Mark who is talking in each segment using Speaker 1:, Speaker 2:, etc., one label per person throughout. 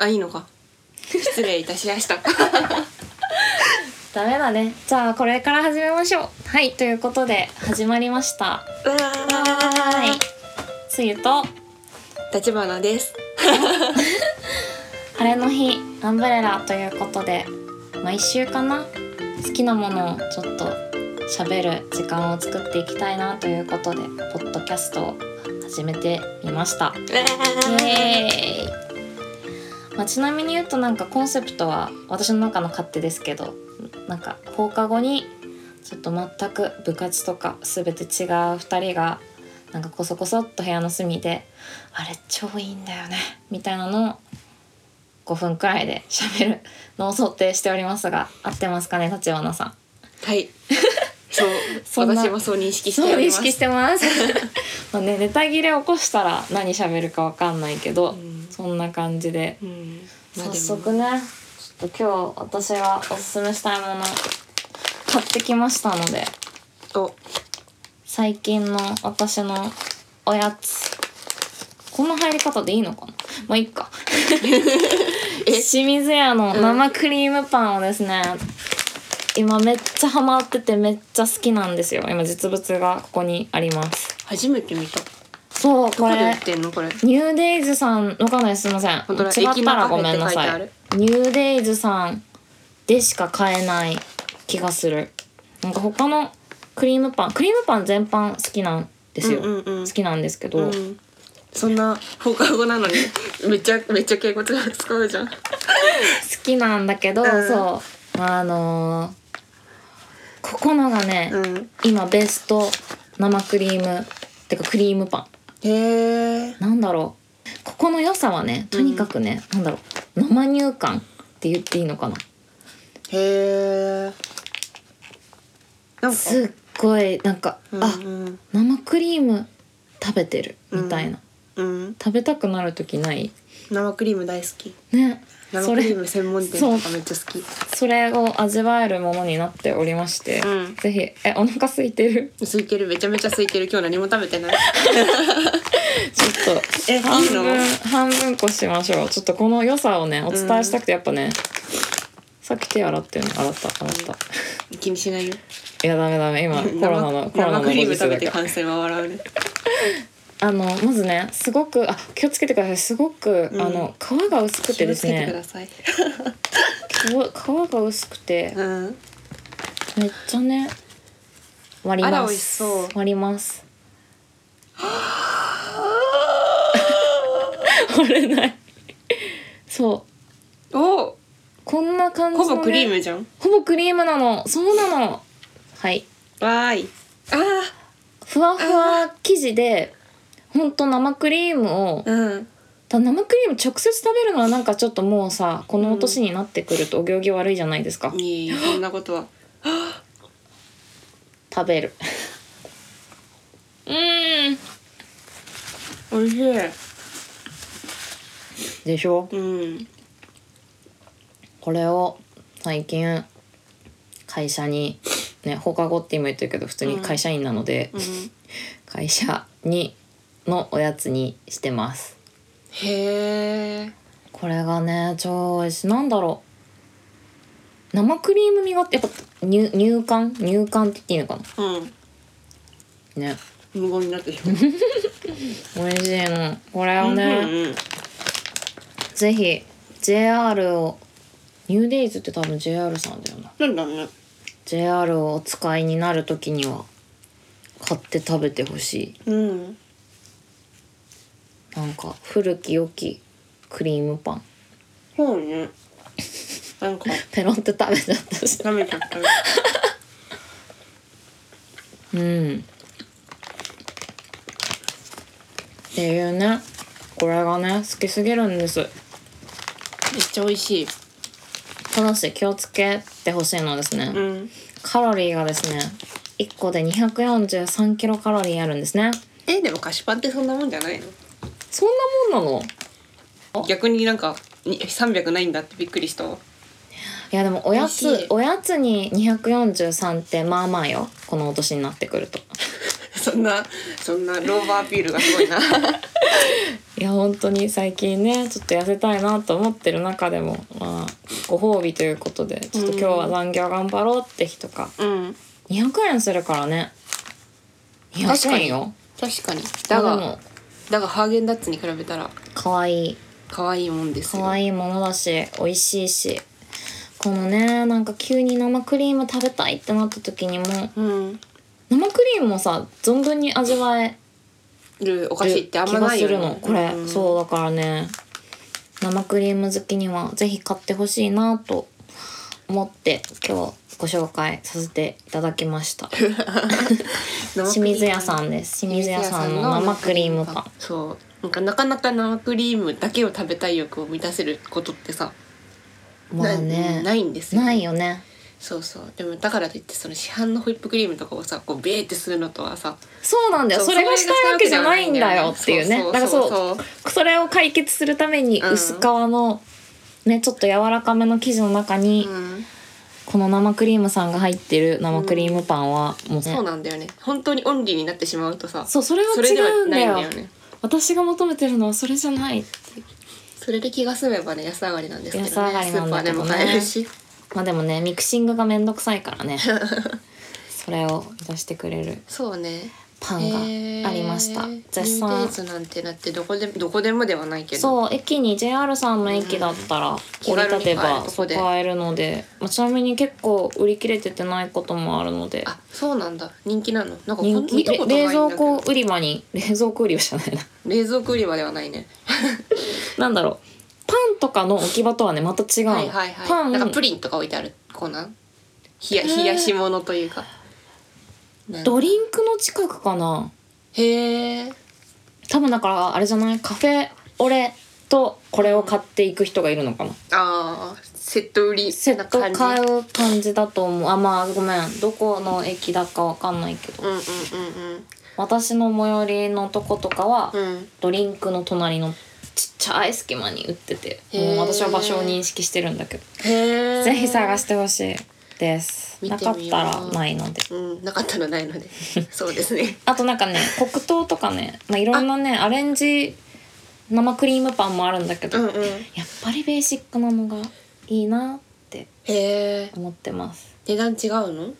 Speaker 1: あいいのか。失礼いたしました。
Speaker 2: ダメだね。じゃあこれから始めましょう。はいということで始まりました。
Speaker 1: わー。
Speaker 2: はいつゆと。
Speaker 1: 立花です。
Speaker 2: 晴れの日アンブレラということで毎週かな。好きなものをちょっと喋る時間を作っていきたいなということでポッドキャストを始めてみました。イエーイ、まあ、ちなみに言うとなんかコンセプトは私の中の勝手ですけどなんか放課後にちょっと全く部活とか全て違う2人がなんかこそこそっと部屋の隅で「あれ超いいんだよね」みたいなのを5分くらいで 喋るのを想定しておりますが合ってますかね立花さん。
Speaker 1: はい そう私もそう認識して
Speaker 2: そう
Speaker 1: おります
Speaker 2: 意識してます。まあねネタ切れ起こしたら何喋るかわかんないけど、
Speaker 1: うん
Speaker 2: そんな感じで。
Speaker 1: うん。まあ
Speaker 2: 早
Speaker 1: でも。
Speaker 2: 速ねちょっと今日私がおすすめしたいもの買ってきましたので。
Speaker 1: お。
Speaker 2: 最近の私のおやつ。この入り方でいいのかな？まあいいか。
Speaker 1: え？
Speaker 2: 清水屋の生クリームパンをですね、今めっちゃハマっててめっちゃ好きなんですよ。今実物がここにあります。
Speaker 1: 初めて見た
Speaker 2: そうこ
Speaker 1: こで売ってんのこれ？
Speaker 2: ニューデイズさんわかんないですすいません。
Speaker 1: 本当
Speaker 2: ったらごめんなさい。
Speaker 1: 駅のカフェって
Speaker 2: ニューデイズさんでしか買えない気がする。なんか他のクリームパンクリームパン全般好きなんですよ、
Speaker 1: うんうんうん。
Speaker 2: 好きなんですけど、好
Speaker 1: うん。そんな放課後なのに めっちゃめっちゃ敬語使うじゃん。
Speaker 2: きなんだけど、
Speaker 1: うん。
Speaker 2: そう。あのーここのがね、
Speaker 1: うん。
Speaker 2: 今ベスト生クリームてかクリームパン
Speaker 1: へえ
Speaker 2: なんだろう。ここの良さはねとにかくね、なんだろう。生乳感って言っていいのかな。
Speaker 1: へえ
Speaker 2: すっごいなんか、
Speaker 1: うん
Speaker 2: あ
Speaker 1: うん。
Speaker 2: 生クリーム食べてるみたいな、
Speaker 1: うん。
Speaker 2: 食べたくなる時ない？
Speaker 1: 生クリーム大好き。
Speaker 2: ね。
Speaker 1: 生
Speaker 2: それ
Speaker 1: クリーム専門店とかめっちゃ好き。
Speaker 2: それを味わえるものになっておりまして、
Speaker 1: うん。
Speaker 2: ぜひ。えお腹空いてる？
Speaker 1: 空いてる。めちゃめちゃ空いてる。今日何も食べてない。
Speaker 2: ちょっと
Speaker 1: え
Speaker 2: 半
Speaker 1: いいの？
Speaker 2: 分半分こしましょう。ちょっとこの良さをねお伝えしたくてやっぱね、さっき手洗ってるの。洗った洗った、
Speaker 1: 気にしないよ。
Speaker 2: いやダメダメ。今コロナのコロナのご
Speaker 1: 生クリーム食べて感染は笑うね
Speaker 2: あのまずねすごくあ気をつけてください。すごく、
Speaker 1: うん。
Speaker 2: あの皮が薄くてです
Speaker 1: 気をつけてく
Speaker 2: ね
Speaker 1: ださい。
Speaker 2: 皮皮が薄くて
Speaker 1: うん。
Speaker 2: めっちゃね割ります。
Speaker 1: そう。
Speaker 2: 割ります。割れない。そう。
Speaker 1: お。
Speaker 2: こんな感じの、ね、
Speaker 1: ほぼクリームじゃん。
Speaker 2: ほぼクリームなの。そうなの。はい。
Speaker 1: わーい。あ
Speaker 2: ふわふわ生地でほんと生クリームを
Speaker 1: ーうん。
Speaker 2: ただ生クリーム直接食べるのはなんかちょっともうさこの年になってくるとお行儀悪いじゃないですか、
Speaker 1: いいそんなことは。
Speaker 2: 食べる。うーん。
Speaker 1: 美味しい。
Speaker 2: でしょ？
Speaker 1: うん。
Speaker 2: これを最近会社にね放課後って今言ってるけど普通に会社員なので、
Speaker 1: うん。
Speaker 2: 会社にのおやつにしてます。
Speaker 1: へえ
Speaker 2: これがね超美味しいなんだろう。生クリーム味がやっぱ乳乳感乳感って言っていいのか
Speaker 1: うん。
Speaker 2: なね。
Speaker 1: 無言になってしまう
Speaker 2: 美味しいの。これをね、
Speaker 1: うんうん
Speaker 2: ぜひ JR をニューデイズって多分 JR さんだよな。
Speaker 1: なんだね。
Speaker 2: JR をお使いになる時には買って食べてほしい。
Speaker 1: うん
Speaker 2: なんか古き良きクリームパン。
Speaker 1: そうね。なんか。
Speaker 2: ペロンって食べちゃったし。
Speaker 1: 舐めちゃった。
Speaker 2: うん。っていうね。これがね好きすぎるんです。
Speaker 1: めっちゃ美味しい。
Speaker 2: ただし気をつけてほしいのはですね、
Speaker 1: うん。
Speaker 2: カロリーがですね1個で243キロカロリーあるんですね。
Speaker 1: えでも菓子パンってそんなもんじゃないの？
Speaker 2: そんなの？
Speaker 1: 逆になんかに300ないんだってびっくりした。わ
Speaker 2: いやでもおや
Speaker 1: 美味しい。
Speaker 2: つおやつに243ってまあまあよ。このお年になってくると。
Speaker 1: そんなそんなローバーアピールがすごいな。
Speaker 2: いや本当に最近ねちょっと痩せたいなと思ってる中でもまあご褒美ということでちょっと今日は残業頑張ろうって日とか。
Speaker 1: うん。
Speaker 2: 200円するからね。200円よ。
Speaker 1: 確かに。だが
Speaker 2: だが
Speaker 1: だがハーゲンダッツに比べたら
Speaker 2: 可愛い。
Speaker 1: 可愛いもんですよ。
Speaker 2: 可愛いものだし美味しいし。このねなんか急に生クリーム食べたいってなった時にも
Speaker 1: うん。
Speaker 2: 生クリームもさ存分に味わえ
Speaker 1: るお菓子ってあん
Speaker 2: 気がす
Speaker 1: まないよね。
Speaker 2: るのこれ、
Speaker 1: ん。
Speaker 2: そうだからね生クリーム好きにはぜひ買ってほしいなと思って今日ご紹介させていただきました。清水屋さんです。清水屋さんの生クリームパン。
Speaker 1: そう。なんかなかなか生クリームだけを食べたい欲を満たせることってさ
Speaker 2: まあね。
Speaker 1: なないんですよ。
Speaker 2: ないよね。
Speaker 1: そうそう。でもだからといってその市販のホイップクリームとかをさこうベーってするのとはさ
Speaker 2: そうなんだよ。
Speaker 1: そ
Speaker 2: れがしたいわけじゃないんだよっていうね。だからそう。
Speaker 1: そ
Speaker 2: れを解決するために
Speaker 1: うん。
Speaker 2: 薄皮のねちょっと柔らかめの生地の中に
Speaker 1: うん。
Speaker 2: この生クリームさんが入ってる生クリームパンはもうね。
Speaker 1: そうなんだよね。本当にオンリーになってしまうとさ
Speaker 2: そうそれは違うんだよ。
Speaker 1: ね
Speaker 2: 私が求めてるのはそれじゃない。
Speaker 1: それで気が済めばね安上がりなんですけどね。
Speaker 2: 安上がりなんだけどね。
Speaker 1: スーパーでも買えるし。
Speaker 2: まあでもねミクシングがめんどくさいからね。それを出してくれる。
Speaker 1: そうね
Speaker 2: パンがありました。
Speaker 1: へー。
Speaker 2: 絶
Speaker 1: なんてなってどこでどこでもではないけど。
Speaker 2: そう駅に JR さんの駅だったら降り立てば
Speaker 1: 買えるとこで。
Speaker 2: 買えるので、まあ、ちなみに結構売り切れててないこともあるので。
Speaker 1: あそうなんだ。人気なの？なんか
Speaker 2: 人気？冷蔵庫売り場に 冷蔵庫売り場じゃないな。
Speaker 1: 冷蔵庫売り場ではないね。
Speaker 2: なんだろう。パンとかの置き場とはねまた違うの、
Speaker 1: はいはいはい。
Speaker 2: パン。
Speaker 1: なんかプリンとか置いてあるコーナー？冷や冷やし物というか
Speaker 2: ドリンクの近くかな。
Speaker 1: へえ。
Speaker 2: 多分だからあれじゃない？カフェオレとこれを買っていく人がいるのかな。
Speaker 1: あーセット売り
Speaker 2: セット買う感じだと思う。あまあごめん。どこの駅だかわかんないけど。
Speaker 1: うんうんうん
Speaker 2: 私の最寄りのとことかは、
Speaker 1: うん。うん
Speaker 2: ドリンクの隣のちっちゃい隙間に売ってて。もう私は場所を認識してるんだけど。ぜひ探してほしいです。
Speaker 1: 見
Speaker 2: なかったらないので。
Speaker 1: う。んなかったらないので。そうですね。
Speaker 2: あとなんかね黒糖とかね、まあ、いろんなねアレンジ生クリームパンもあるんだけど、
Speaker 1: うんうん。
Speaker 2: やっぱりベーシックなのがいいなって思ってます。
Speaker 1: 値段違うの？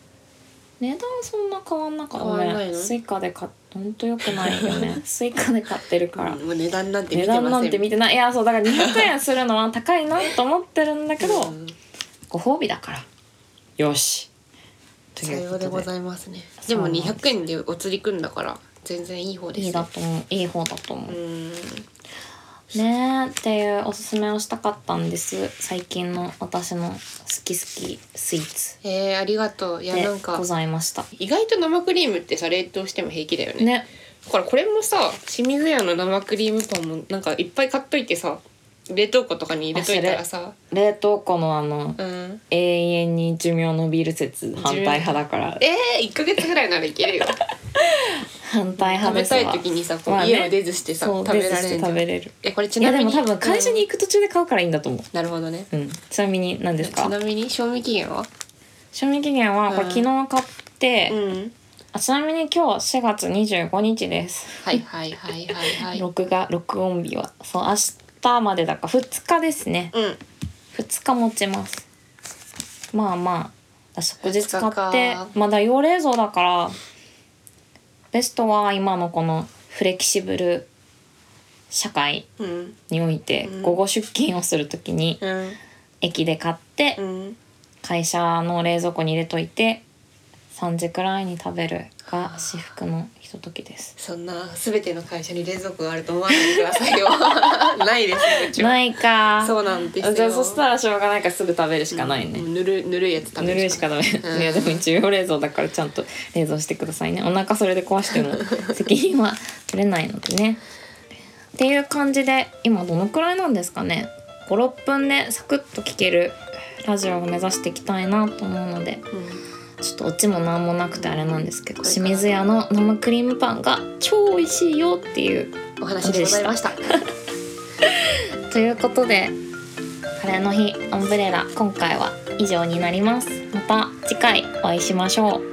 Speaker 2: 値段そんな変わんなかった
Speaker 1: 変わんないの？
Speaker 2: スイカで買っほんとよくないよね。スイカで買ってるから、
Speaker 1: うんもう値段なんて見てません。
Speaker 2: 値段なんて見てない。いやそうだから200円するのは高いなと思ってるんだけど、
Speaker 1: うん。
Speaker 2: ご褒美だからよし。と
Speaker 1: さようでございますね。で。も
Speaker 2: なんです。
Speaker 1: 200円でお釣りくるんだから全然いい方です
Speaker 2: いいだと思う。いい方だと思う、
Speaker 1: うん。
Speaker 2: ねえっていうおすすめをしたかったんです。最近の私の好き好きスイーツ。
Speaker 1: えー、ありがとう。いや
Speaker 2: で
Speaker 1: なんか
Speaker 2: ございました。
Speaker 1: 意外と生クリームってさ冷凍しても平気だよね。
Speaker 2: ね。
Speaker 1: だからこれもさ清水屋の生クリームパンもなんかいっぱい買っといてさ冷凍庫とかに入れといたらさ。
Speaker 2: 冷凍庫のあの
Speaker 1: うん。
Speaker 2: 永遠に寿命伸びる説反対派だから。
Speaker 1: えー、1ヶ月ぐらいならいけるよ。
Speaker 2: 反対
Speaker 1: 食べたい時にさこう、
Speaker 2: まあね。
Speaker 1: 家を出ずしてさ食べられる
Speaker 2: 食べれる。
Speaker 1: えこれち
Speaker 2: いや
Speaker 1: なみに
Speaker 2: でも多分会社に行く途中で買うからいいんだと思う。
Speaker 1: なるほどね。
Speaker 2: うん。ちなみに何ですか？
Speaker 1: ちなみに賞味期限は？
Speaker 2: 賞味期限はこれ
Speaker 1: うん
Speaker 2: 昨日買って、
Speaker 1: うん。
Speaker 2: あちなみに今日4月25日です。
Speaker 1: はいはいはいはいはい。
Speaker 2: 録画録音日は。そう明日までだから2日ですね。
Speaker 1: うん。
Speaker 2: 2日持ちます。まあまあ即日買って
Speaker 1: か
Speaker 2: まだ用冷蔵だからベストは今のこのフレキシブル社会
Speaker 1: うん
Speaker 2: において
Speaker 1: うん。
Speaker 2: 午後出勤をする時に
Speaker 1: うん。
Speaker 2: 駅で買って
Speaker 1: うん。
Speaker 2: 会社の冷蔵庫に入れといて3時くらいに食べるが至福のひとときです。
Speaker 1: そんな全ての会社に冷蔵庫があると思わないでくださいよ。ないです
Speaker 2: ないか。
Speaker 1: そうなんですよ。
Speaker 2: じゃあそしたらしょうがないからすぐ食べるしかないね、
Speaker 1: うんぬるぬるいやつ食べ
Speaker 2: ぬるいしかダメ、
Speaker 1: うん。
Speaker 2: いやでも一応冷蔵だからちゃんと冷蔵してくださいね。お腹それで壊しても責任は取れないのでね。っていう感じで今どのくらいなんですかね。56分でサクッと聞けるラジオを目指していきたいなと思うので。
Speaker 1: うん
Speaker 2: ちょっとオチも何もなくてあれなんですけど清水屋の生クリームパンが超美味しいよっていう
Speaker 1: お話でございました。
Speaker 2: ということで晴れの日オンブレラ今回は以上になります。また次回お会いしましょう